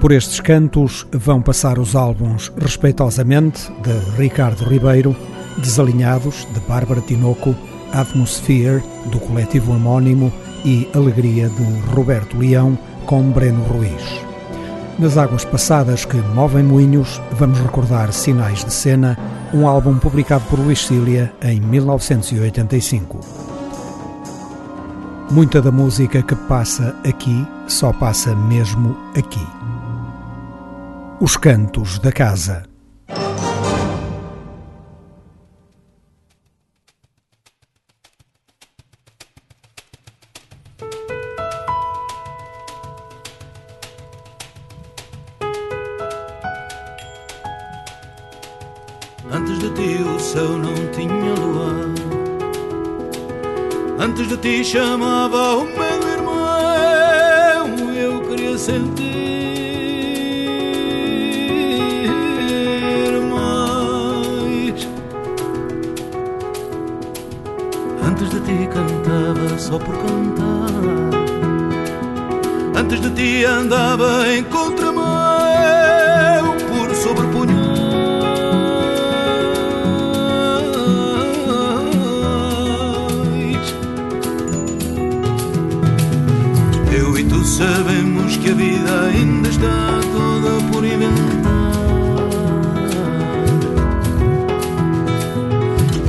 Por estes cantos vão passar os álbuns Respeitosamente, de Ricardo Ribeiro, Desalinhados, de Bárbara Tinoco, Atmosphere, do coletivo homónimo e Alegria, de Roberto Leão, com Breno Ruiz. Nas águas passadas que movem moinhos, vamos recordar Sinais de Cena, um álbum publicado por Luís Cília em 1985. Muita da música que passa aqui só passa mesmo aqui. Os Cantos da Casa.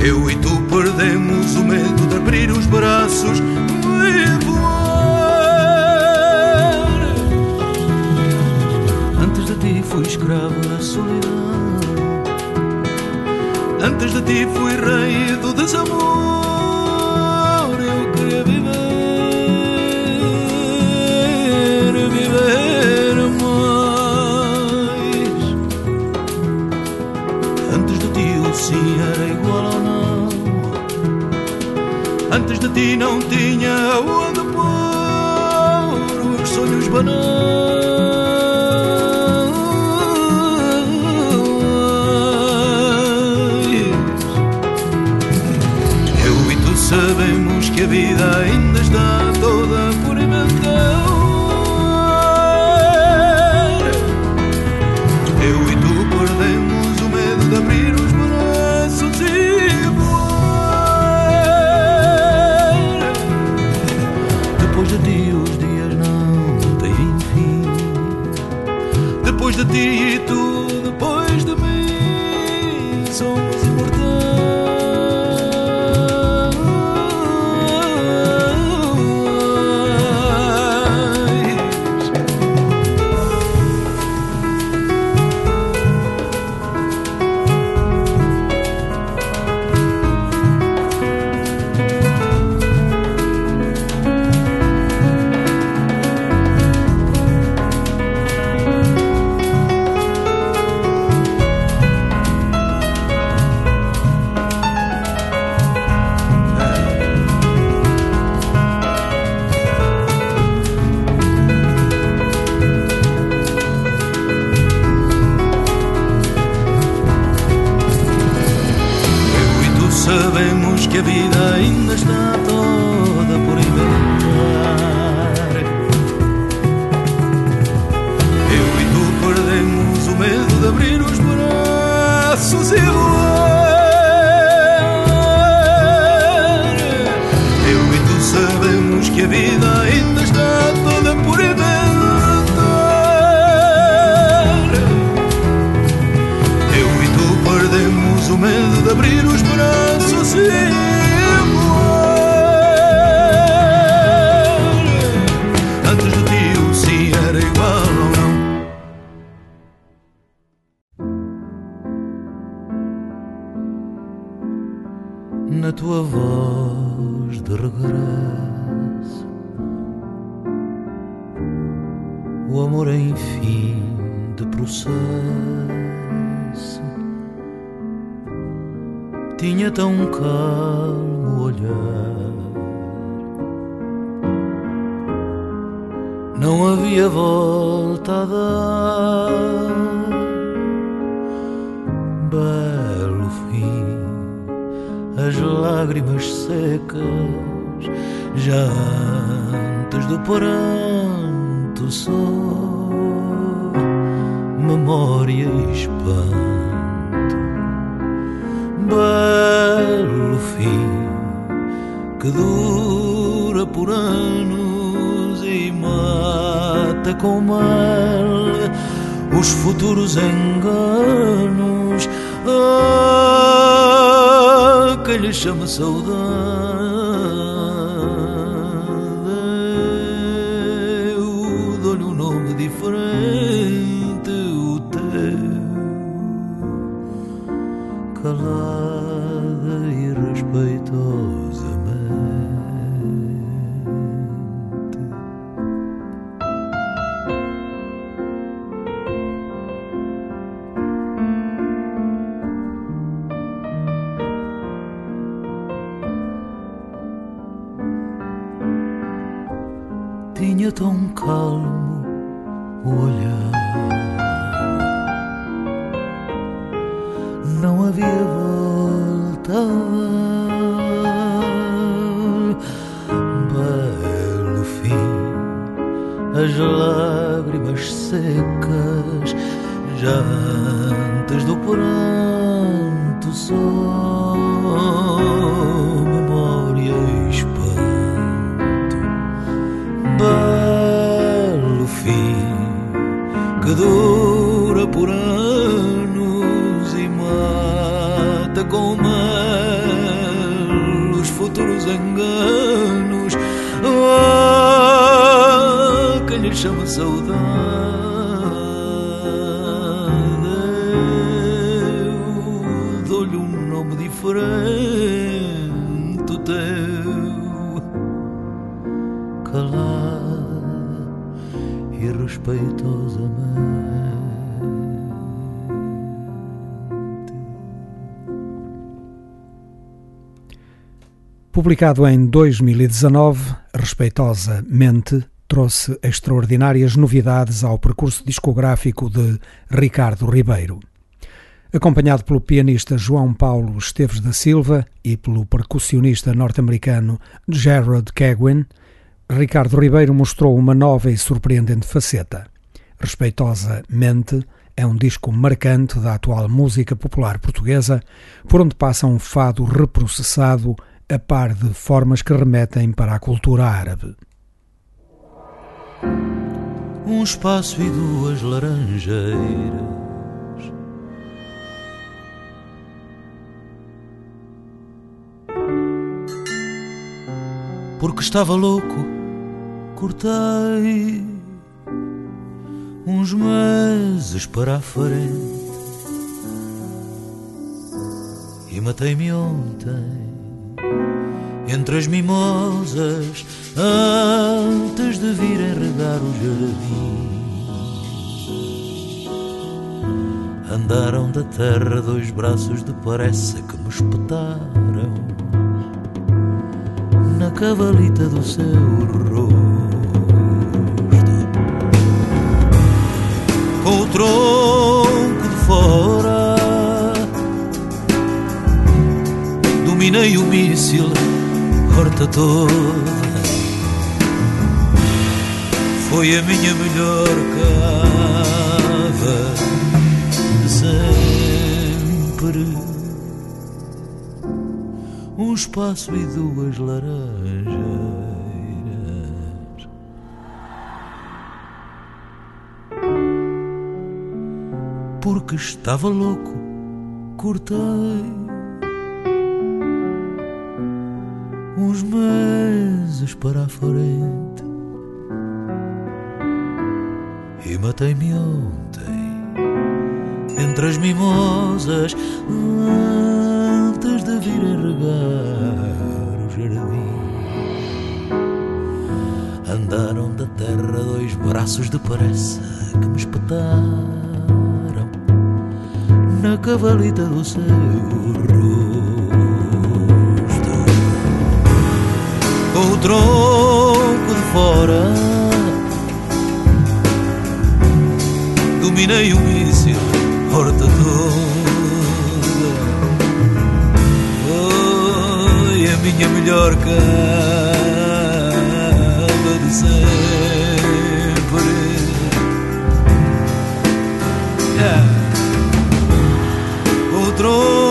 Eu e tu perdemos o medo de abrir os braços e voar. Antes de ti fui escravo da solidão. Antes de ti fui rei do desamor. Ti não tinha onde pôr os sonhos banais. Eu e tu sabemos que a vida ainda sabemos que mata com mal os futuros enganos. Ah, que lhe chama saudade. tão Publicado em 2019, respeitosamente trouxe extraordinárias novidades ao percurso discográfico de Ricardo Ribeiro. Acompanhado pelo pianista João Paulo Esteves da Silva e pelo percussionista norte-americano Gerard Keguin, Ricardo Ribeiro mostrou uma nova e surpreendente faceta. Respeitosamente, é um disco marcante da atual música popular portuguesa, por onde passa um fado reprocessado a par de formas que remetem para a cultura árabe. Um espaço e duas laranjeiras. Porque estava louco, cortei uns meses para a frente e matei-me ontem entre as mimosas antes de virem regar o jardim. Andaram da terra dois braços de parece que me espetaram na cavalita do seu rosto. Com o tronco de fora dominei o míssil horta toda foi a minha melhor cava sempre. Um espaço e duas laranjeiras. Porque estava louco, cortei uns meses para a frente e matei-me ontem entre as mimosas antes de vir regar o jardim. Andaram da terra dois braços de parece que me espetaram na cavalita do seu tronco de fora. Dominei o míssil, horta toda. Foi a minha melhor cava de sempre. Yeah. O tronco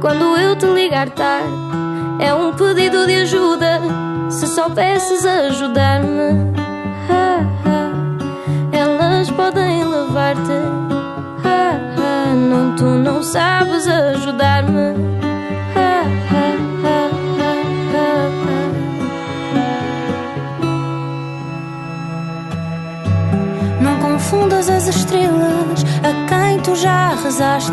quando eu te ligar tarde. É um pedido de ajuda, se soubesses ajudar-me. Ah, ah, elas podem levar-te. Ah, não, tu não sabes ajudar-me. confundas as estrelas a quem tu já rezaste.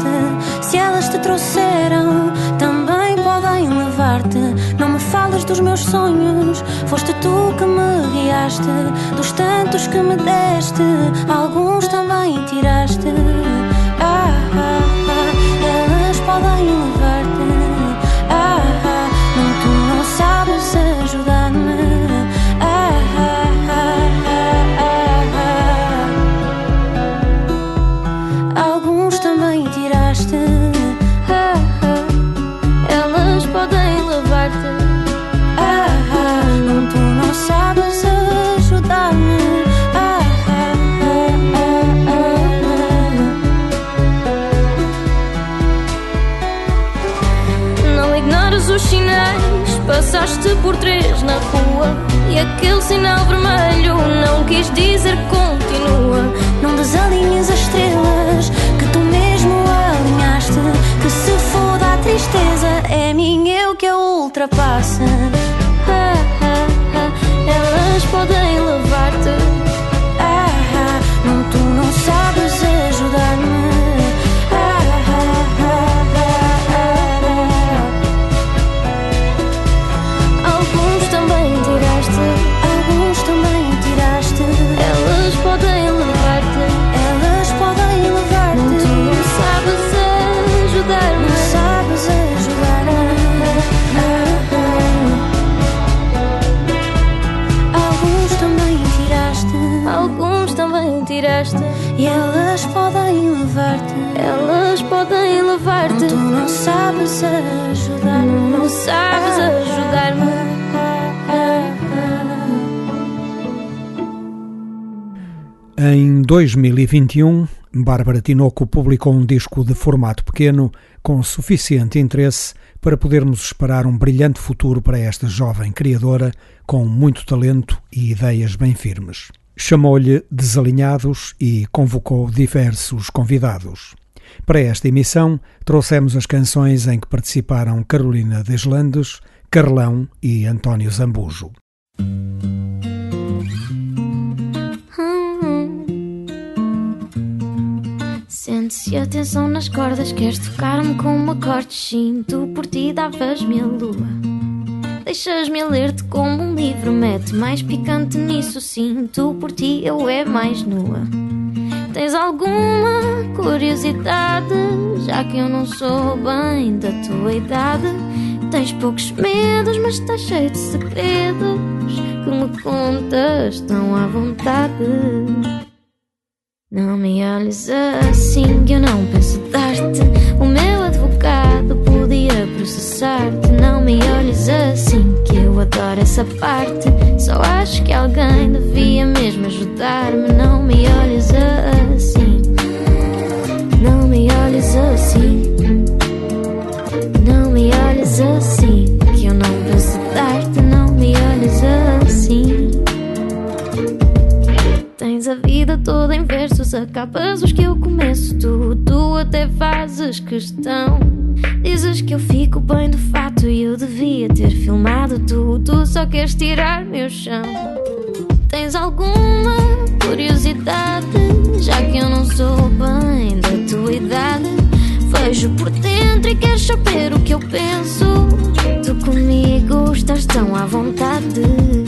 Se elas te trouxeram, também podem levar-te. Não me falas dos meus sonhos, foste tu que me guiaste. Dos tantos que me deste, alguns também tiraste. Ah, ah, ah, elas podem levar-te. Passaste por três na rua e aquele sinal vermelho não quis dizer continua. Não desalinhes as estrelas que tu mesmo alinhaste. Que se for da tristeza, é minha eu que a ultrapassa. Ah, ah, ah, elas podem levar-te. Ah, ah, não, tu não sabes ajudar-me. Levar-te. Elas podem levar-te. Tu não sabes ajudar. Não, não sabes ajudar-me. Em 2021, Bárbara Tinoco publicou um disco de formato pequeno com suficiente interesse para podermos esperar um brilhante futuro para esta jovem criadora com muito talento e ideias bem firmes. Chamou-lhe Desalinhados e convocou diversos convidados. Para esta emissão, trouxemos as canções em que participaram Carolina Deslandes, Carlão e António Zambujo. Sente-se a tensão nas cordas, queres tocar-me com um acorde, sim, tu por ti davas-me a lua. Deixas-me ler-te como um livro, mete mais picante nisso, sim. Tu por ti eu é mais nua. Tens alguma curiosidade, já que eu não sou bem da tua idade? Tens poucos medos, mas estás cheio de segredos que me contas tão à vontade. Não me olhes assim eu não penso dar-te processar-te Não me olhes assim que eu adoro essa parte. Só acho que alguém devia mesmo ajudar-me Não me olhes assim vida toda em versos, acabas os que eu começo. Tu, tu até fazes questão. Dizes que eu fico bem de fato e eu devia ter filmado tu. Tu só queres tirar meu chão. Tens alguma curiosidade? Já que eu não sou bem da tua idade, vejo por dentro e queres saber o que eu penso. Tu comigo estás tão à vontade.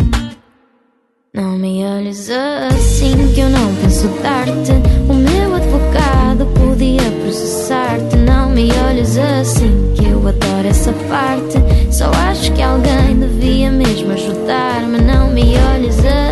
Não me olhes assim que eu não penso dar-te. O meu advogado podia processar-te. Não me olhes assim que eu adoro essa parte. Só acho que alguém devia mesmo ajudar-me. Não me olhes assim.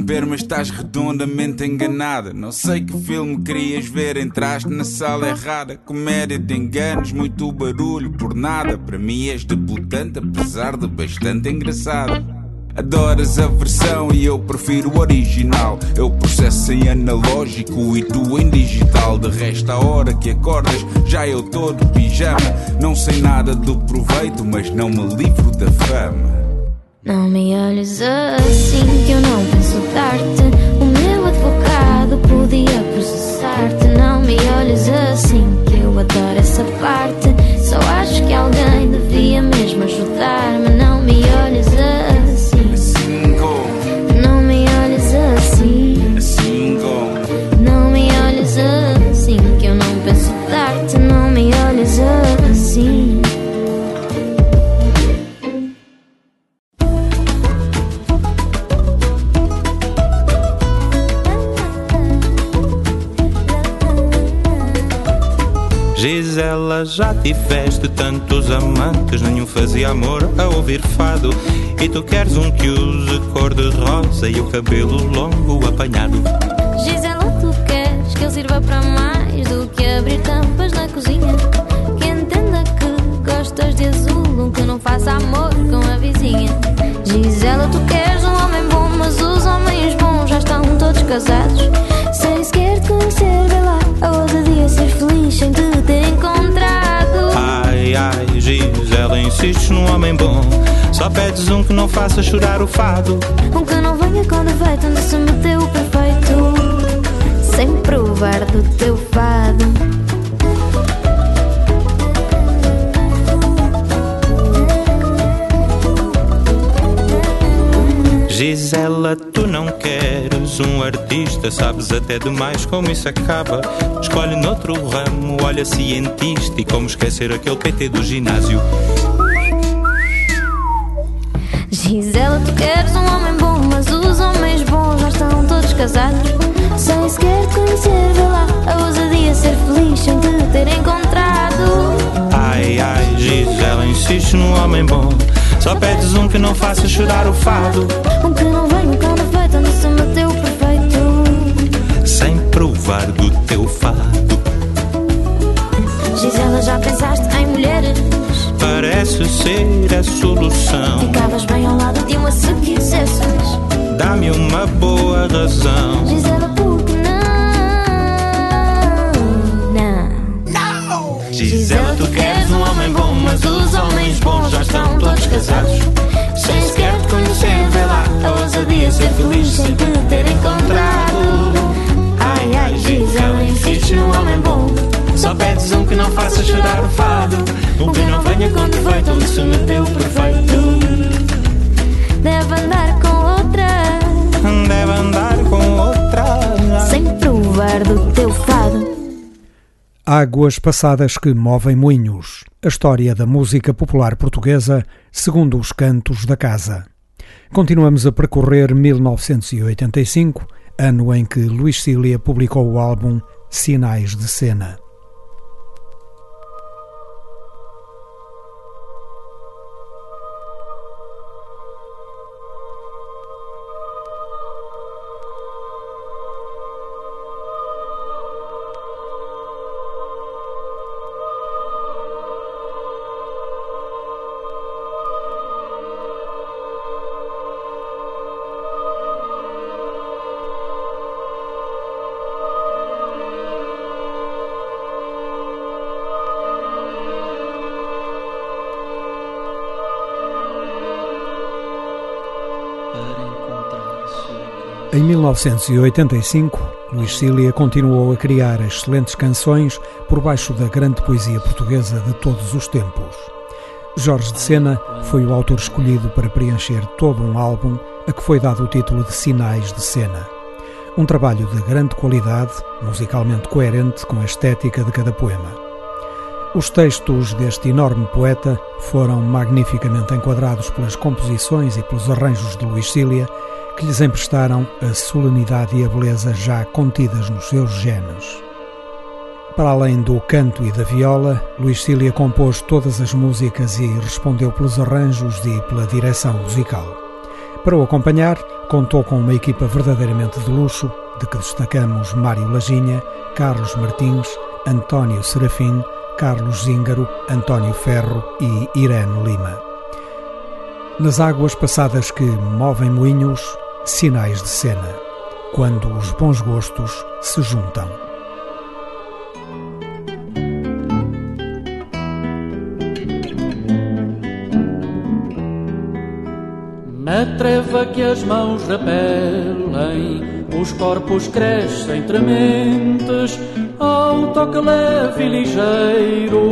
Interromper mas estás redondamente enganada. Não sei que filme querias ver, entraste na sala errada. Comédia de enganos, muito barulho por nada. Para mim és debutante, apesar de bastante engraçado. Adoras a versão e eu prefiro o original. Eu processo em analógico e tu em digital. De resto, a hora que acordas, já eu tô de pijama. Não sei nada do proveito, mas não me livro da fama. Não me olhes assim que eu não penso dar-te. O meu advogado podia processar-te. Não me olhes assim que eu adoro essa parte. Só acho que alguém devia mesmo ajudar-me. Não me olhes assim. Gisela, já tiveste tantos amantes, nenhum fazia amor a ouvir fado. E tu queres um que use cor de rosa e o cabelo longo apanhado. Gisela, tu queres que ele sirva para mais do que abrir tampas na cozinha? Que entenda que gostas de azul, que não faça amor com a vizinha. Gisela, tu queres um homem bom, mas os homens bons já estão todos casados. Sem sequer te conhecer, vê lá a ousadia ser feliz sem te ter encontrado. Ai, ai, Gisela, insistes num homem bom. Só pedes um que não faça chorar o fado. Um que não venha com defeito, onde se meteu o perfeito. Sem provar do teu fado. Gisela, tu não queres um artista, sabes até demais como isso acaba. Escolhe noutro ramo, olha cientista e como esquecer aquele PT do ginásio. Gisela, tu queres um homem bom, mas os homens bons já estão todos casados. Sem sequer te conhecer, vê lá a ousadia ser feliz sem te ter encontrado. Ai, ai, Gisela, insiste num homem bom. Só pedes um que não faça chorar o fado. Um que não venha com defeito, onde se meteu o perfeito. Sem provar do teu fado. Gisela, já pensaste em mulheres? Parece ser a solução. Ficavas bem ao lado de uma se quisesses. Dá-me uma boa razão. Gisela, Gisela, tu queres um homem bom, mas os homens bons já estão todos casados. Sem sequer te conhecer, vê lá a ousadia ser feliz sem te ter encontrado. Ai, ai, Gisela, insiste num homem bom. Só pedes um que não faça chorar o fado. Um que não venha com defeito, onde se meteu perfeito. Deve andar com outra. Deve andar com outra. Sem provar do teu fado. Águas passadas que movem moinhos. A história da música popular portuguesa segundo os cantos da casa. Continuamos a percorrer 1985, ano em que Luís Cília publicou o álbum Sinais de Cena. Em 1985, Luís Cília continuou a criar excelentes canções por baixo da grande poesia portuguesa de todos os tempos. Jorge de Sena foi o autor escolhido para preencher todo um álbum a que foi dado o título de Sinais de Cena. Um trabalho de grande qualidade, musicalmente coerente com a estética de cada poema. Os textos deste enorme poeta foram magnificamente enquadrados pelas composições e pelos arranjos de Luís Cília, que lhes emprestaram a solenidade e a beleza já contidas nos seus genes. Para além do canto e da viola, Luís Cília compôs todas as músicas e respondeu pelos arranjos e pela direção musical. Para o acompanhar, contou com uma equipa verdadeiramente de luxo, de que destacamos Mário Laginha, Carlos Martins, António Serafim, Carlos Zíngaro, António Ferro e Irene Lima. Nas águas passadas que movem moinhos, sinais de cena, quando os bons gostos se juntam. Na treva que as mãos repelem, os corpos crescem trementes, ao toque leve e ligeiro,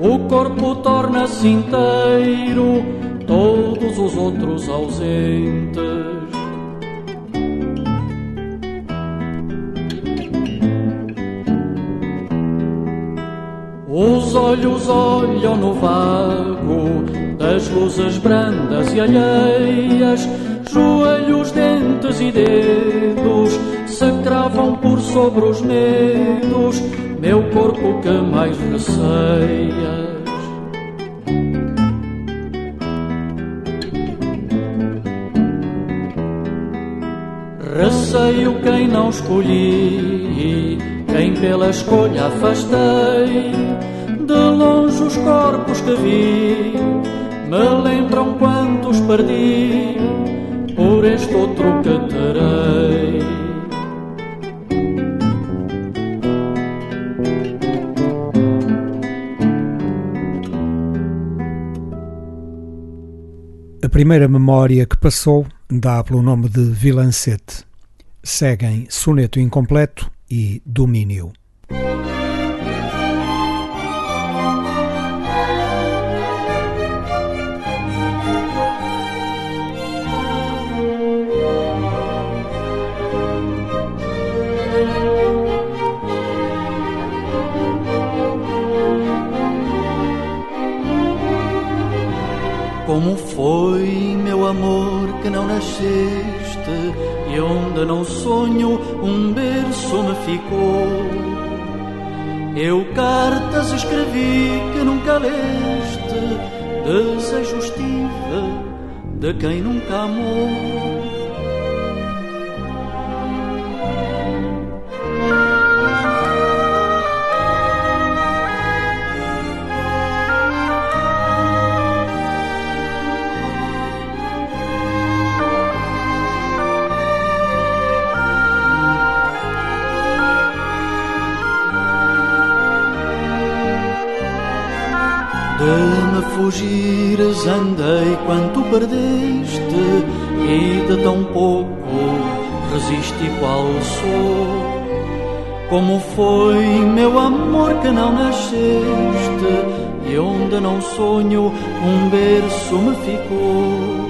o corpo torna-se inteiro, todos os outros ausentes. Os olhos olham no vago das luzes brandas e alheias, joelhos, dentes e dedos se cravam por sobre os medos, meu corpo que mais receias. Receio quem não escolhi, quem pela escolha afastei, de longe os corpos que vi, me lembram quantos perdi, por este outro que terei. A primeira memória que passou dá pelo nome de Vilancete. Seguem Soneto Incompleto e Domínio. Como foi, meu amor, que não nasceste e onde não sonho um berço me ficou. Eu cartas escrevi que nunca leste, desejos tive de quem nunca amou. Fugires andei quanto perdeste E de tão pouco resisti qual sou. Como foi, meu amor, que não nasceste E onde não sonho um berço me ficou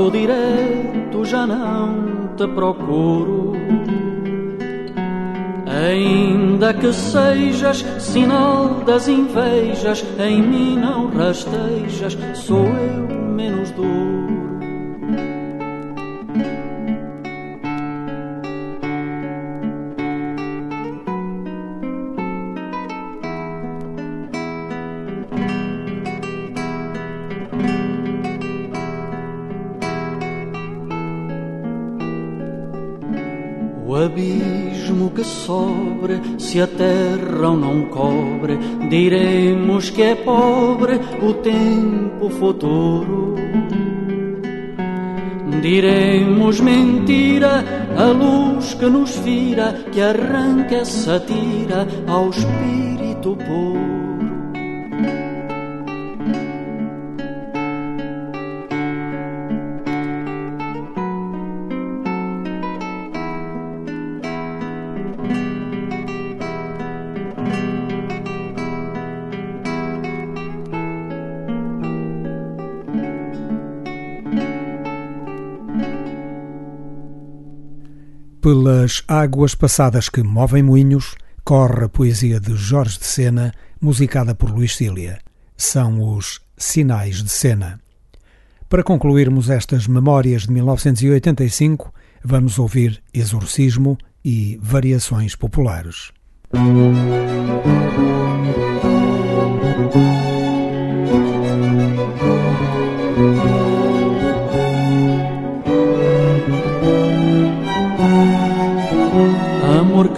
passo direto já não te procuro. Ainda que sejas sinal das invejas, em mim não rastejas, sou eu menos duro. Sobre, se a terra não cobre, diremos que é pobre o tempo futuro. Diremos mentira, a luz que nos vira, que arranca essa tira ao espírito puro. Pelas águas passadas que movem moinhos, corre a poesia de Jorge de Sena, musicada por Luís Cília. São os Sinais de Sena. Para concluirmos estas memórias de 1985, vamos ouvir Exorcismo e Variações Populares. amor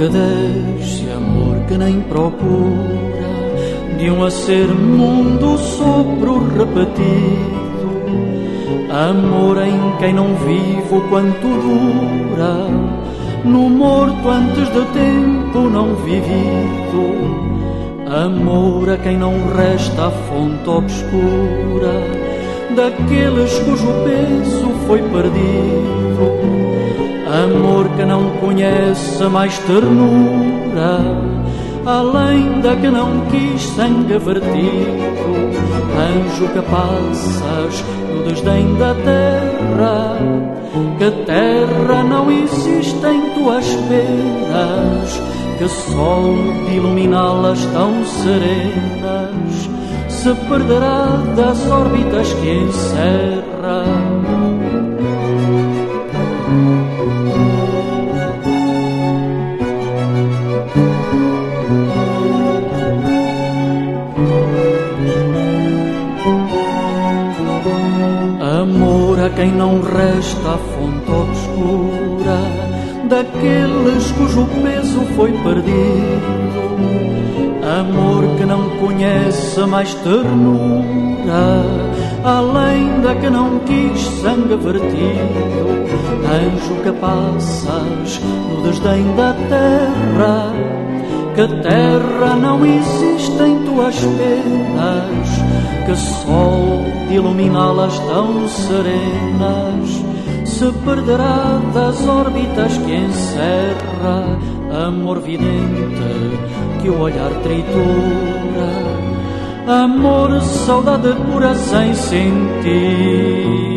que deixe, amor que nem procura, de um a ser mundo sopro repetido, amor em quem não vivo quanto dura, no morto antes de tempo não vivido, amor a quem não resta a fonte obscura, daqueles cujo peso foi perdido Amor que não conhece mais ternura, além da que não quis sangue vertido. Anjo que passas no desdém da terra, que terra não existe em tuas penas, que sol de iluminá-las tão serenas se perderá das órbitas que encerra. Não resta a fonte obscura daqueles cujo peso foi perdido. Amor que não conhece mais ternura, além da que não quis sangue vertido. Anjo que passas no desdém da terra, que terra não existe em tuas penas que sol de iluminá-las tão serenas se perderá das órbitas que encerra amor vidente que o olhar tritura. Amor saudade pura sem sentido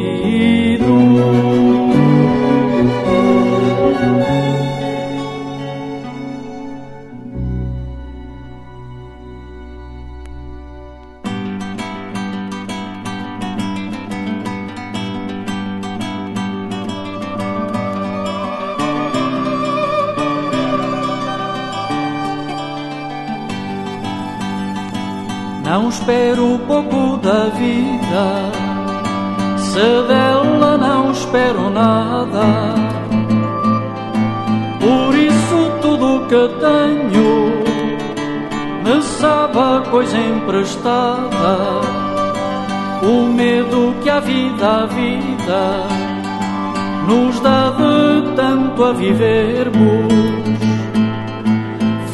se dela não espero nada. Por isso tudo que tenho me sabe a coisa emprestada. O medo que a vida, a vida, nos dá de tanto a vivermos,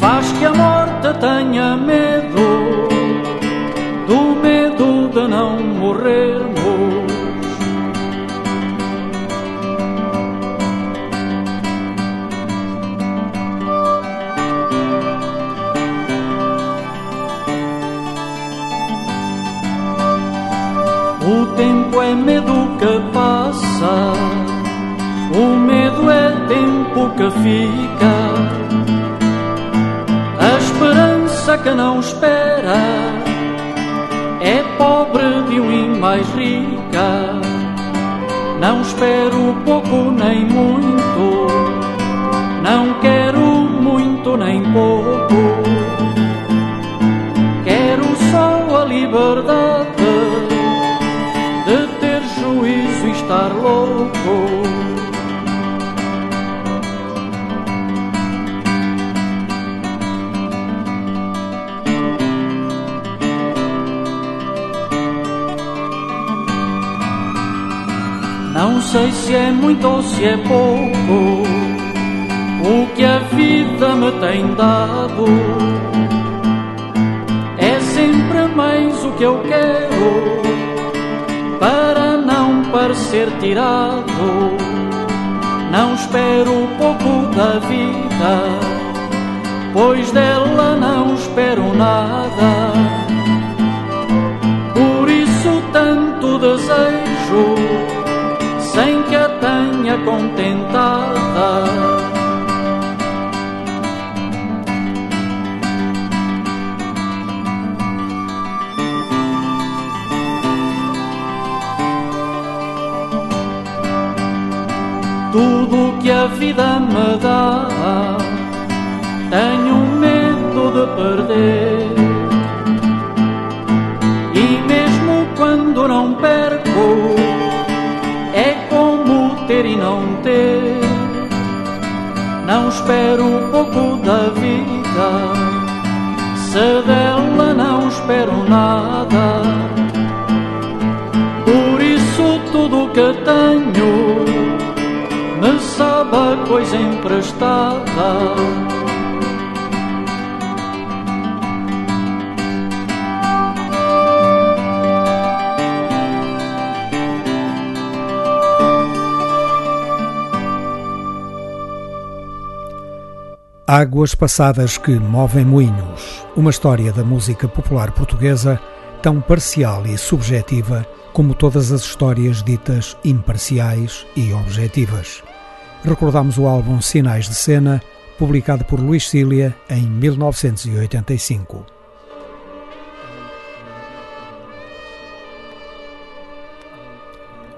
faz que a morte tenha medo do medo de não morrermos. O tempo é medo que passa, o medo é tempo que fica, a esperança que não espera um mais rica. Não espero pouco nem muito, não quero muito nem pouco. Quero só a liberdade de ter juízo e estar louco. Sei se é muito ou se é pouco o que a vida me tem dado. É sempre mais o que eu quero para não parecer tirado. Não espero pouco da vida, pois dela não espero nada. Por isso tanto desejo, contentada. tudo que a vida me dá. Tenho medo de perder. E mesmo quando não perco, e não ter. Não espero pouco da vida, se dela não espero nada. Por isso tudo que tenho me sabe a coisa emprestada. Águas passadas que movem moinhos. Uma história da música popular portuguesa tão parcial e subjetiva como todas as histórias ditas imparciais e objetivas recordamos o álbum Sinais de Cena, publicado por Luís Cília em 1985.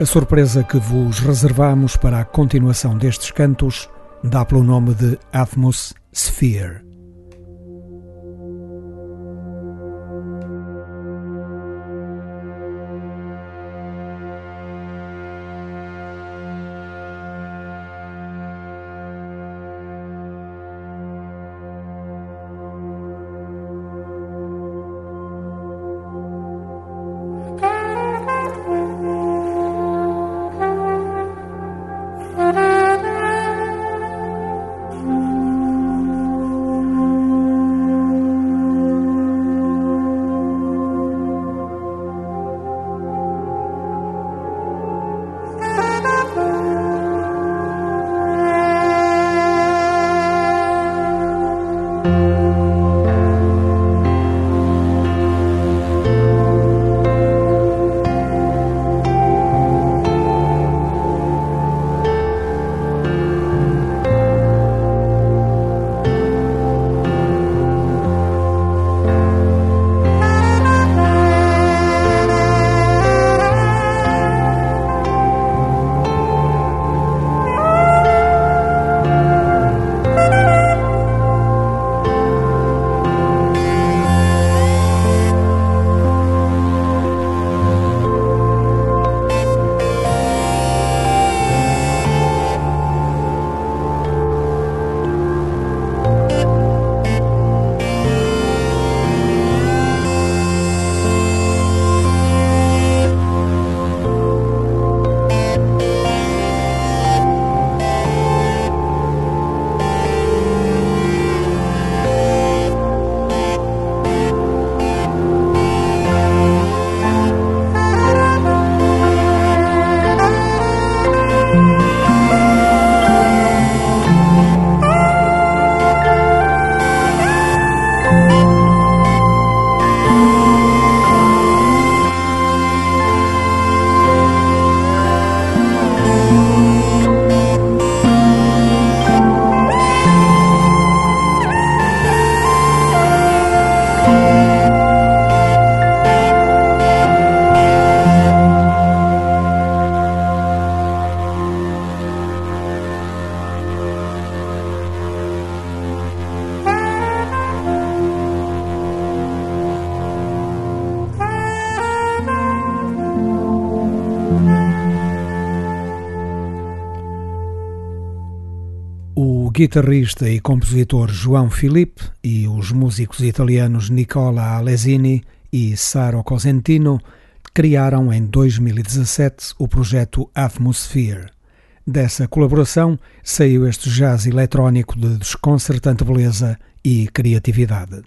A surpresa que vos reservamos para a continuação destes cantos dá pelo nome de Atmos Sphere. Guitarrista e compositor João Filipe e os músicos italianos Nicola Alesini e Saro Cosentino criaram em 2017 o projeto Atmosphere. Dessa colaboração saiu este jazz eletrónico de desconcertante beleza e criatividade.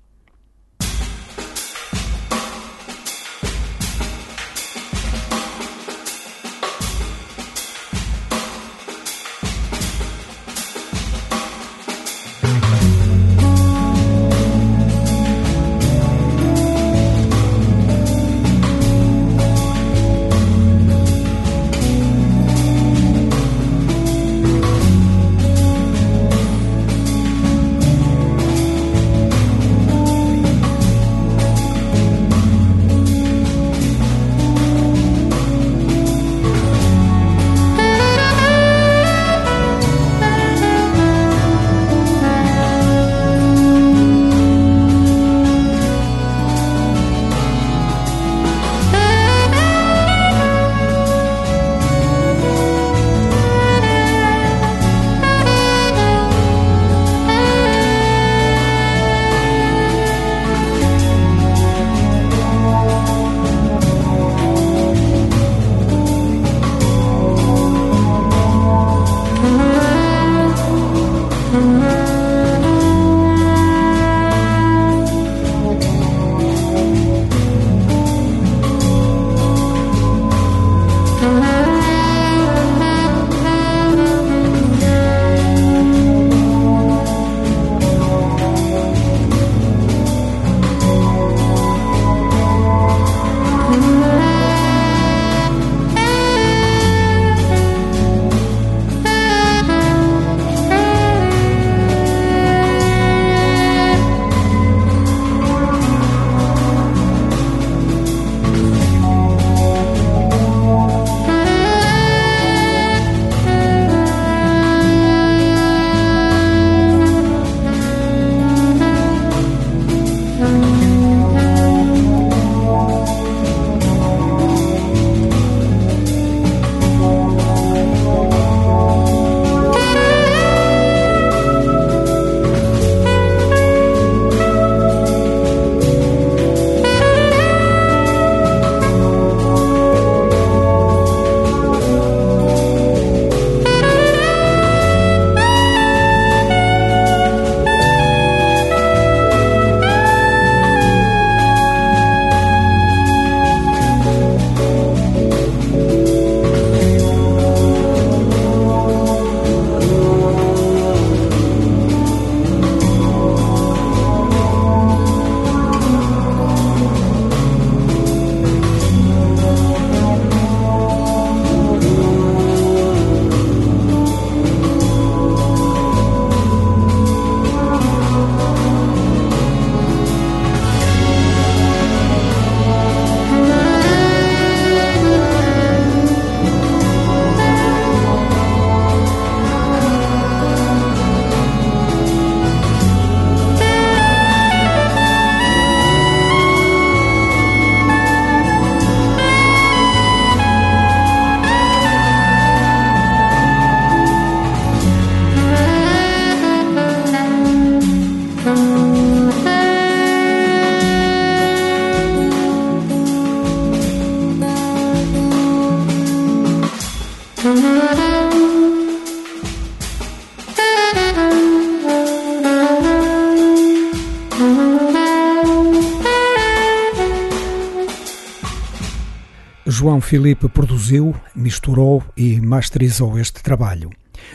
João Filipe produziu, misturou e masterizou este trabalho.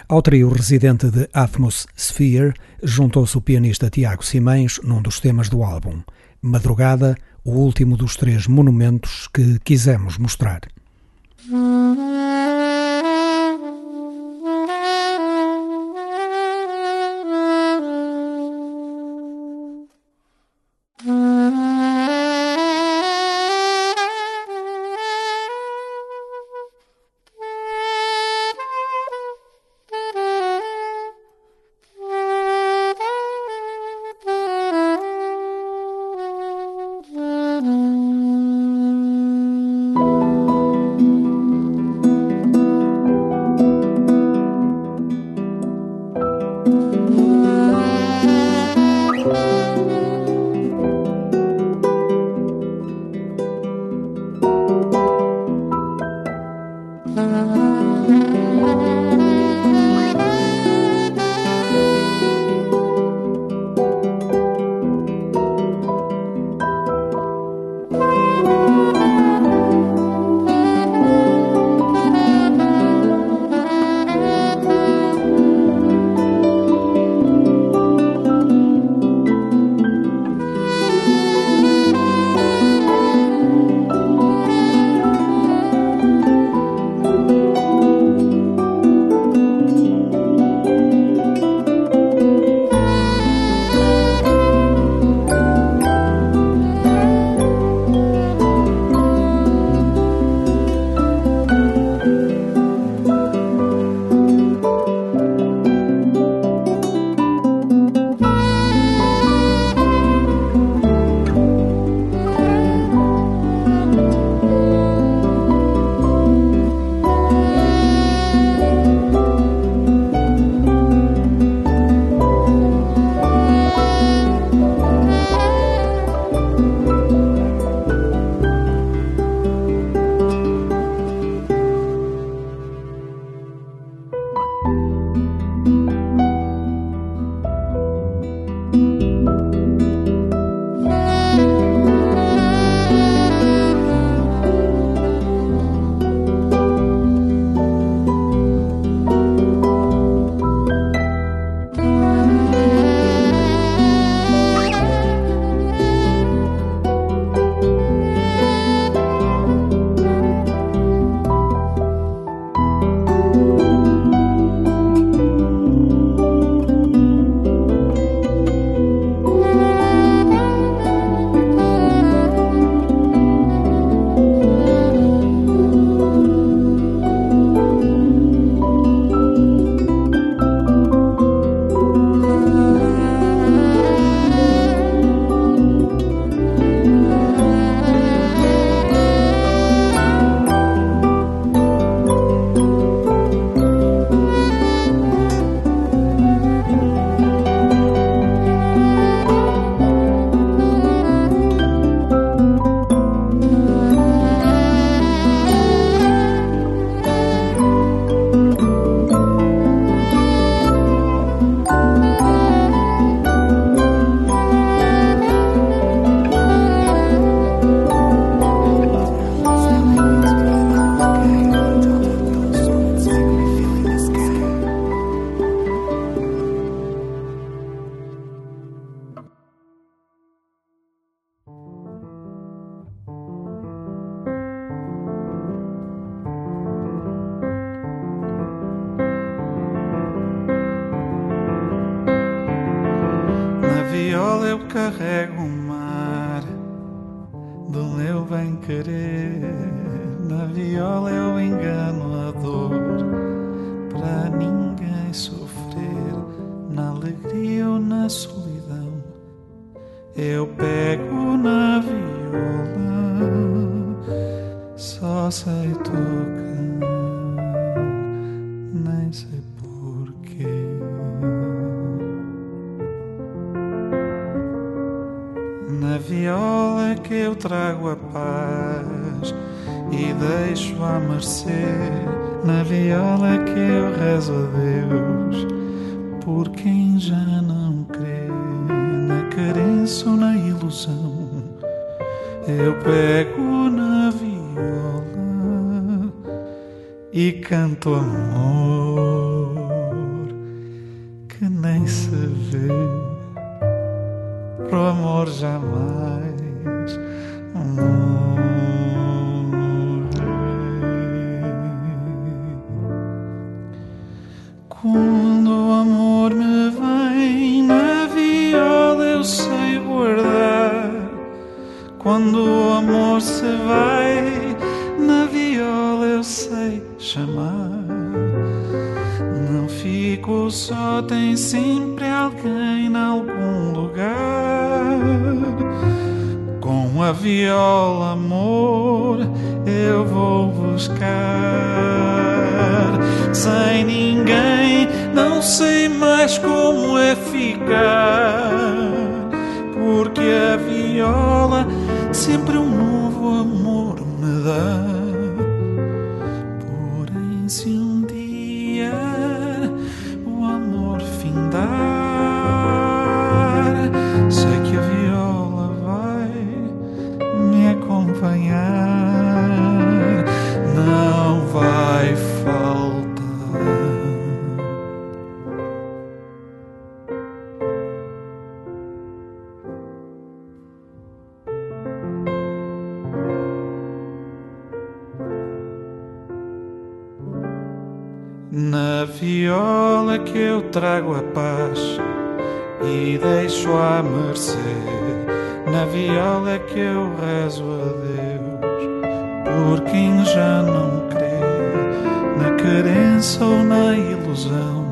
Ao trio residente de Atmosphere juntou-se o pianista Tiago Simães num dos temas do álbum, Madrugada, o último dos três monumentos que quisemos mostrar. A mercê. Na viola que eu rezo a Deus por quem já não crê na carência ou na ilusão. Eu pego na viola e canto amor que nem se vê pro amor jamais só, tem sempre alguém em algum lugar. Com a viola, amor, eu vou buscar. Sem ninguém, não sei mais como é ficar. Porque a viola sempre um novo amor me dá. Que eu trago a paz e deixo à mercê. Na viola que eu rezo a Deus por quem já não crê na querência ou na ilusão.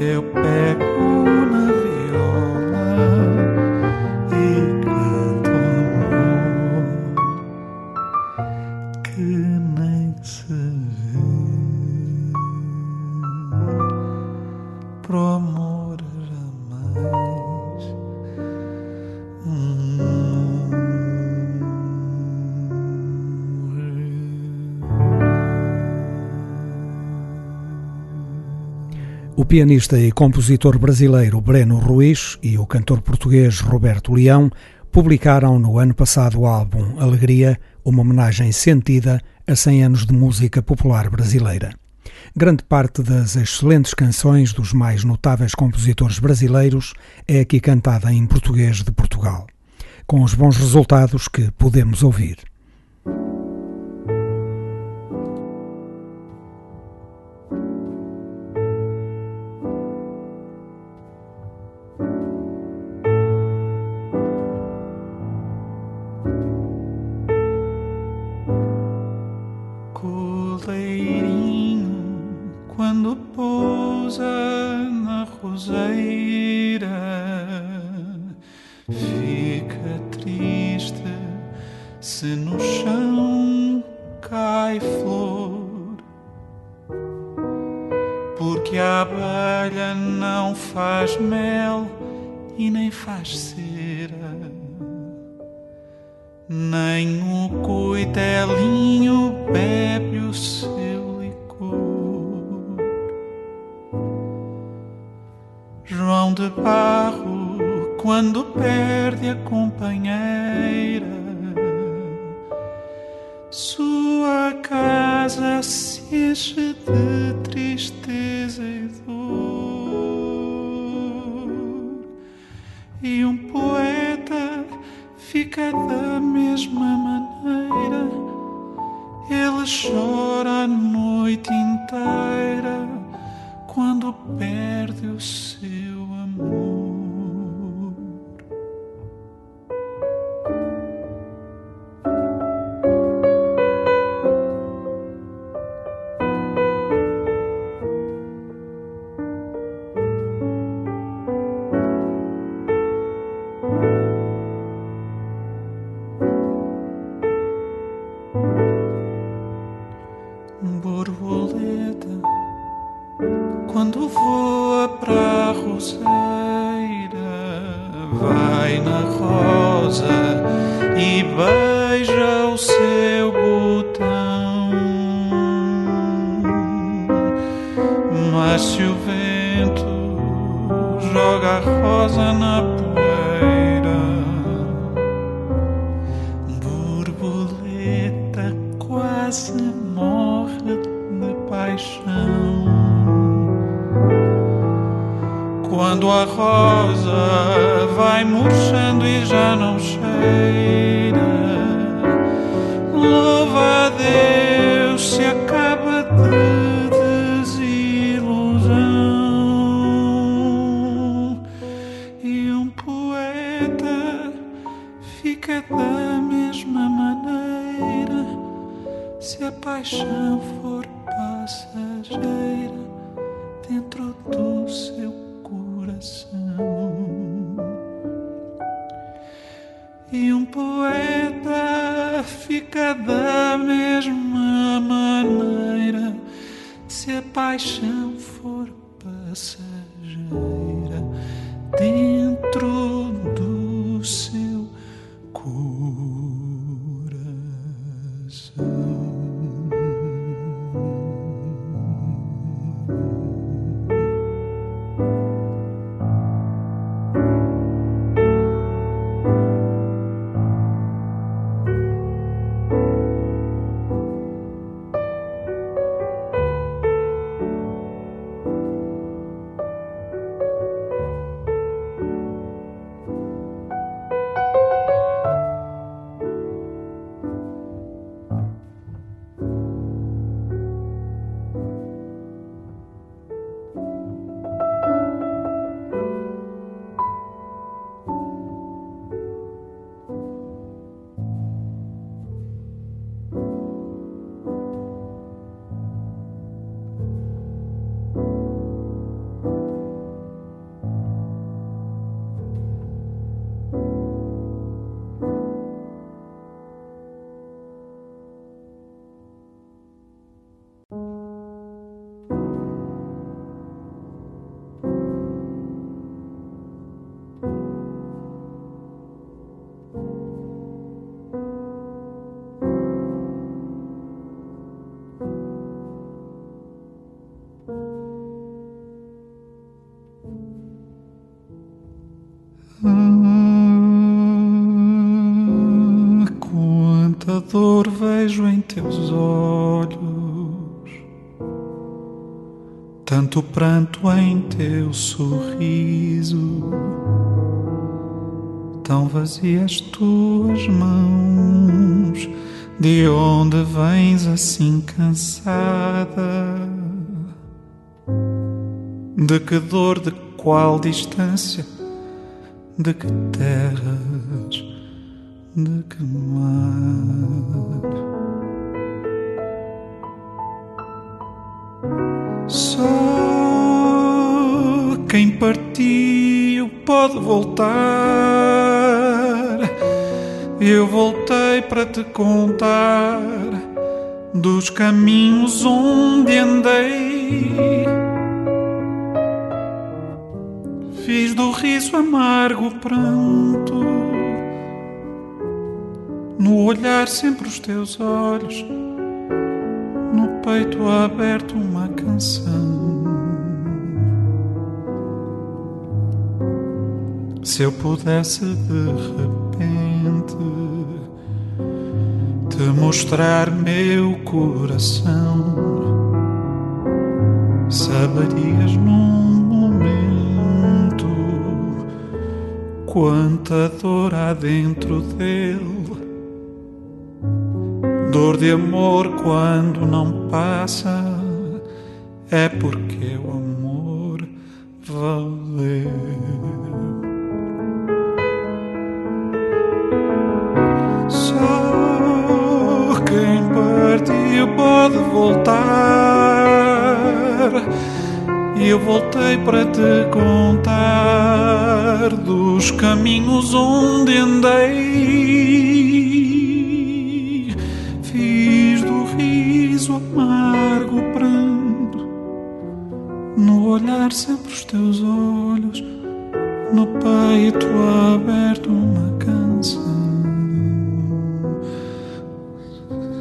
Eu pego na viola pianista e compositor brasileiro Breno Ruiz e o cantor português Roberto Leão publicaram no ano passado o álbum Alegria, uma homenagem sentida a 100 anos de música popular brasileira. Grande parte das excelentes canções dos mais notáveis compositores brasileiros é aqui cantada em português de Portugal, com os bons resultados que podemos ouvir. Dor vejo em teus olhos, tanto pranto em teu sorriso, tão vazias tuas mãos, de onde vens assim cansada? De que dor, de qual distância? de que terras, de que mar. Só quem partiu pode voltar. Eu voltei para te contar dos caminhos onde andei. Fiz do riso amargo pranto, no olhar sempre os teus olhos, no peito aberto uma canção. Se eu pudesse de repente te mostrar meu coração, saberias num momento quanta dor há dentro dele. Dor de amor quando não passa, é porque o amor valeu. Só quem partiu pode voltar. E eu voltei para te contar dos caminhos onde andei. Olhar sempre os teus olhos, no peito aberto uma canção.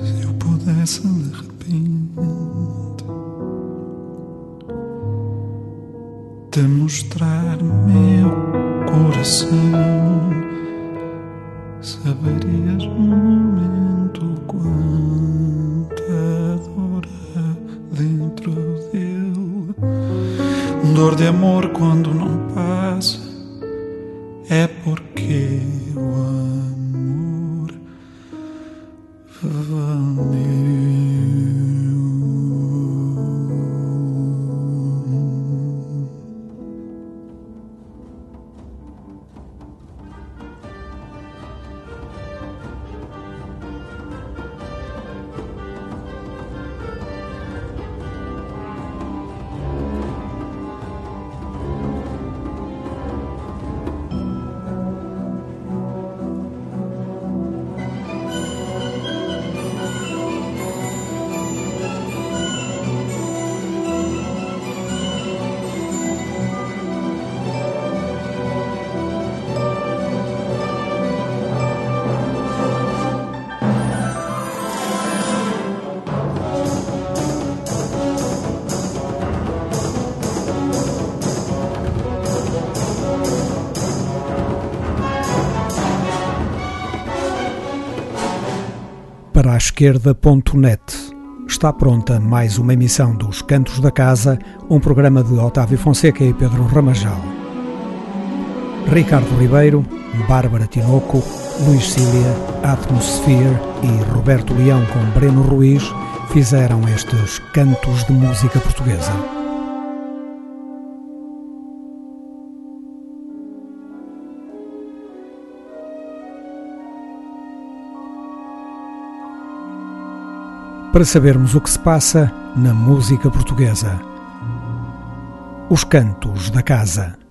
Se eu pudesse de repente te mostrar meu coração, saberias um Dor de amor quando não passa, esquerda.net está pronta mais uma emissão dos Cantos da Casa, um programa de Otávio Fonseca e Pedro Ramajal. Ricardo Ribeiro, Bárbara Tinoco, Luís Cília, Atmosphere e Roberto Leão com Breno Ruiz fizeram estes cantos de música portuguesa. Para sabermos o que se passa na música portuguesa. Os Cantos da Casa.